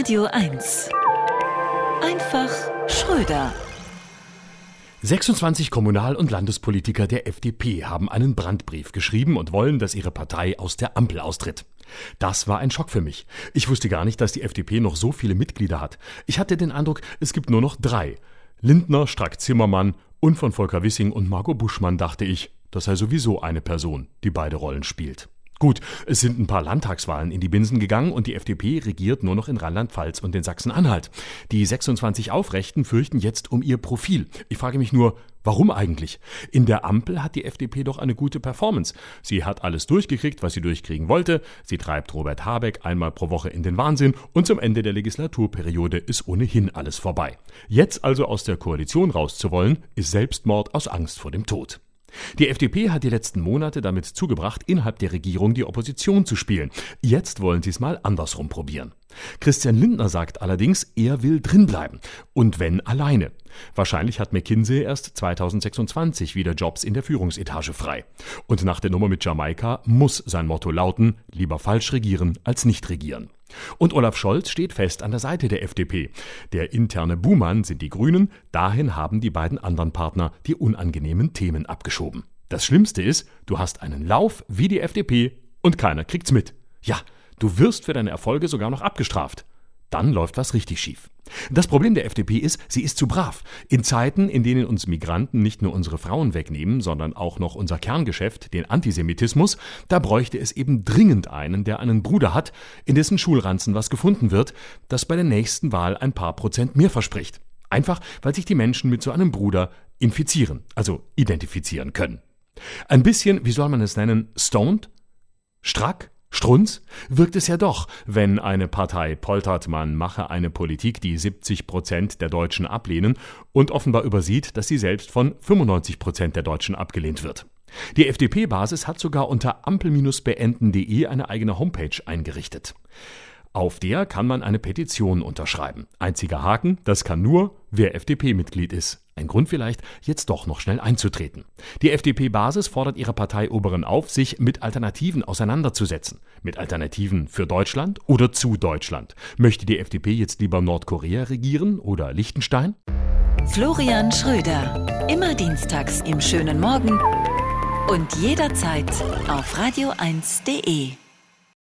Radio 1. Einfach Schröder. 26 Kommunal- und Landespolitiker der FDP haben einen Brandbrief geschrieben und wollen, dass ihre Partei aus der Ampel austritt. Das war ein Schock für mich. Ich wusste gar nicht, dass die FDP noch so viele Mitglieder hat. Ich hatte den Eindruck, es gibt nur noch drei. Lindner, Strack-Zimmermann und von Volker Wissing und Margot Buschmann dachte ich, das sei sowieso eine Person, die beide Rollen spielt. Gut, es sind ein paar Landtagswahlen in die Binsen gegangen und die FDP regiert nur noch in Rheinland-Pfalz und in Sachsen-Anhalt. Die 26 Aufrechten fürchten jetzt um ihr Profil. Ich frage mich nur, warum eigentlich? In der Ampel hat die FDP doch eine gute Performance. Sie hat alles durchgekriegt, was sie durchkriegen wollte. Sie treibt Robert Habeck einmal pro Woche in den Wahnsinn und zum Ende der Legislaturperiode ist ohnehin alles vorbei. Jetzt also aus der Koalition rauszuwollen, ist Selbstmord aus Angst vor dem Tod. Die FDP hat die letzten Monate damit zugebracht, innerhalb der Regierung die Opposition zu spielen. Jetzt wollen sie es mal andersrum probieren. Christian Lindner sagt allerdings, er will drinbleiben. Und wenn alleine. Wahrscheinlich hat McKinsey erst 2026 wieder Jobs in der Führungsetage frei. Und nach der Nummer mit Jamaika muss sein Motto lauten, lieber falsch regieren als nicht regieren. Und Olaf Scholz steht fest an der Seite der FDP. Der interne Buhmann sind die Grünen, dahin haben die beiden anderen Partner die unangenehmen Themen abgeschoben. Das Schlimmste ist, du hast einen Lauf wie die FDP und keiner kriegt's mit. Ja, du wirst für deine Erfolge sogar noch abgestraft dann läuft was richtig schief. Das Problem der FDP ist, sie ist zu brav. In Zeiten, in denen uns Migranten nicht nur unsere Frauen wegnehmen, sondern auch noch unser Kerngeschäft, den Antisemitismus, da bräuchte es eben dringend einen, der einen Bruder hat, in dessen Schulranzen was gefunden wird, das bei der nächsten Wahl ein paar Prozent mehr verspricht. Einfach, weil sich die Menschen mit so einem Bruder infizieren, also identifizieren können. Ein bisschen, wie soll man es nennen, stoned? Strack? Strunz wirkt es ja doch, wenn eine Partei poltert, man mache eine Politik, die 70 Prozent der Deutschen ablehnen und offenbar übersieht, dass sie selbst von 95 Prozent der Deutschen abgelehnt wird. Die FDP-Basis hat sogar unter ampel-beenden.de eine eigene Homepage eingerichtet. Auf der kann man eine Petition unterschreiben. Einziger Haken, das kann nur, wer FDP-Mitglied ist. Ein Grund vielleicht, jetzt doch noch schnell einzutreten. Die FDP-Basis fordert ihre Parteioberen auf, sich mit Alternativen auseinanderzusetzen. Mit Alternativen für Deutschland oder zu Deutschland. Möchte die FDP jetzt lieber Nordkorea regieren oder Liechtenstein? Florian Schröder. Immer dienstags im schönen Morgen und jederzeit auf radio1.de.